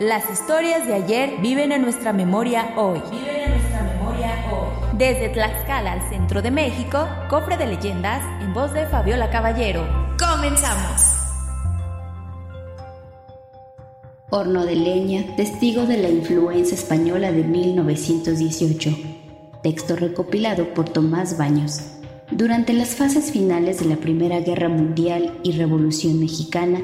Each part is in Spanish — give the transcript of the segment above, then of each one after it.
Las historias de ayer viven en nuestra memoria hoy. Viven en nuestra memoria hoy. Desde Tlaxcala al centro de México, cofre de leyendas en voz de Fabiola Caballero. ¡Comenzamos! Horno de leña, testigo de la influencia española de 1918. Texto recopilado por Tomás Baños. Durante las fases finales de la Primera Guerra Mundial y Revolución Mexicana,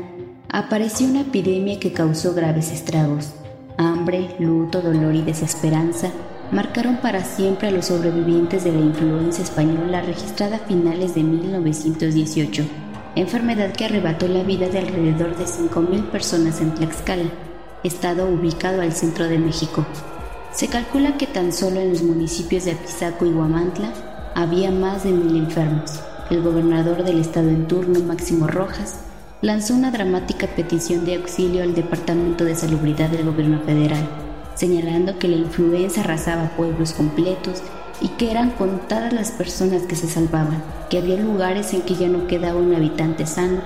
apareció una epidemia que causó graves estragos. Hambre, luto, dolor y desesperanza marcaron para siempre a los sobrevivientes de la influencia española registrada a finales de 1918 enfermedad que arrebató la vida de alrededor de 5.000 personas en Tlaxcala, estado ubicado al centro de México. Se calcula que tan solo en los municipios de Apizaco y Huamantla había más de mil enfermos. El gobernador del estado en turno, Máximo Rojas, lanzó una dramática petición de auxilio al Departamento de Salubridad del gobierno federal, señalando que la influenza arrasaba pueblos completos y que eran contadas las personas que se salvaban, que había lugares en que ya no quedaba un habitante sano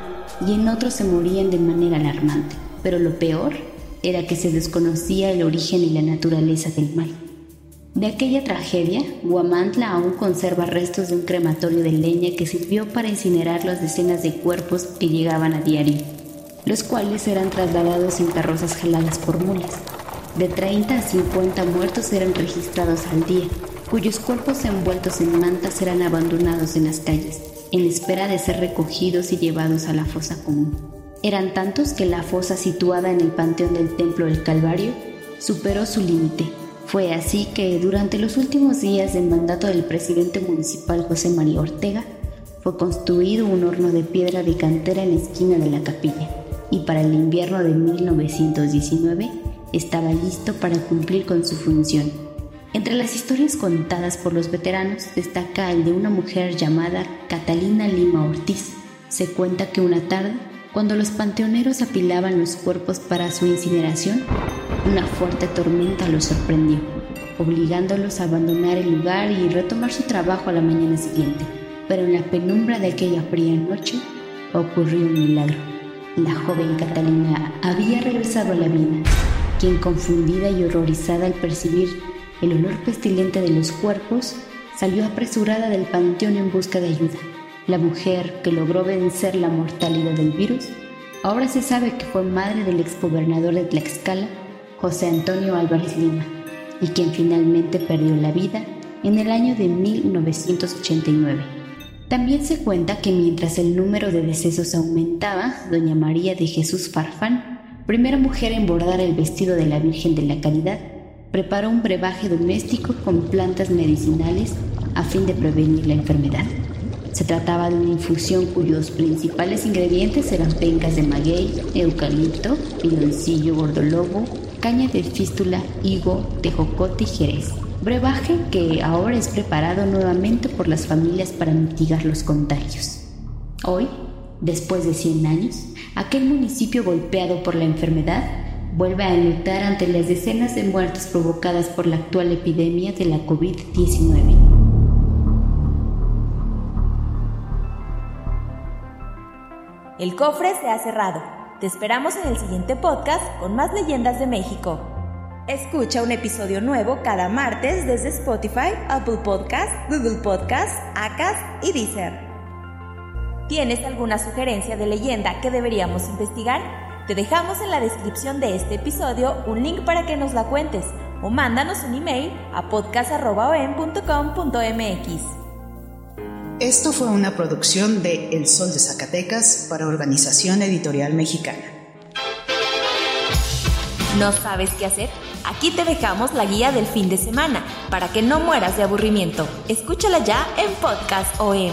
y en otros se morían de manera alarmante. Pero lo peor era que se desconocía el origen y la naturaleza del mal. De aquella tragedia, Guamantla aún conserva restos de un crematorio de leña que sirvió para incinerar las decenas de cuerpos que llegaban a diario, los cuales eran trasladados en carrozas jaladas por mulas. De 30 a 50 muertos eran registrados al día, cuyos cuerpos envueltos en mantas eran abandonados en las calles, en espera de ser recogidos y llevados a la fosa común. Eran tantos que la fosa situada en el panteón del Templo del Calvario superó su límite. Fue así que durante los últimos días del mandato del presidente municipal José María Ortega, fue construido un horno de piedra de cantera en la esquina de la capilla y para el invierno de 1919 estaba listo para cumplir con su función entre las historias contadas por los veteranos destaca el de una mujer llamada Catalina Lima Ortiz. Se cuenta que una tarde, cuando los panteoneros apilaban los cuerpos para su incineración, una fuerte tormenta los sorprendió, obligándolos a abandonar el lugar y retomar su trabajo a la mañana siguiente. Pero en la penumbra de aquella fría noche ocurrió un milagro. La joven Catalina había regresado a la vida, quien confundida y horrorizada al percibir el olor pestilente de los cuerpos, salió apresurada del panteón en busca de ayuda. La mujer que logró vencer la mortalidad del virus, ahora se sabe que fue madre del exgobernador de Tlaxcala, José Antonio Álvarez Lima, y quien finalmente perdió la vida en el año de 1989. También se cuenta que mientras el número de decesos aumentaba, doña María de Jesús Farfán, primera mujer en bordar el vestido de la Virgen de la Caridad, preparó un brebaje doméstico con plantas medicinales a fin de prevenir la enfermedad. Se trataba de una infusión cuyos principales ingredientes eran pencas de maguey, eucalipto, piloncillo gordolobo, caña de fístula, higo, tejocote y jerez. Brebaje que ahora es preparado nuevamente por las familias para mitigar los contagios. Hoy, después de 100 años, aquel municipio golpeado por la enfermedad vuelve a lutar ante las decenas de muertes provocadas por la actual epidemia de la COVID-19. El cofre se ha cerrado. Te esperamos en el siguiente podcast con más leyendas de México. Escucha un episodio nuevo cada martes desde Spotify, Apple Podcasts, Google Podcasts, Acast y Deezer. ¿Tienes alguna sugerencia de leyenda que deberíamos investigar? Te dejamos en la descripción de este episodio un link para que nos la cuentes o mándanos un email a podcast.com.mx. Esto fue una producción de El Sol de Zacatecas para Organización Editorial Mexicana. ¿No sabes qué hacer? Aquí te dejamos la guía del fin de semana para que no mueras de aburrimiento. Escúchala ya en Podcast OM.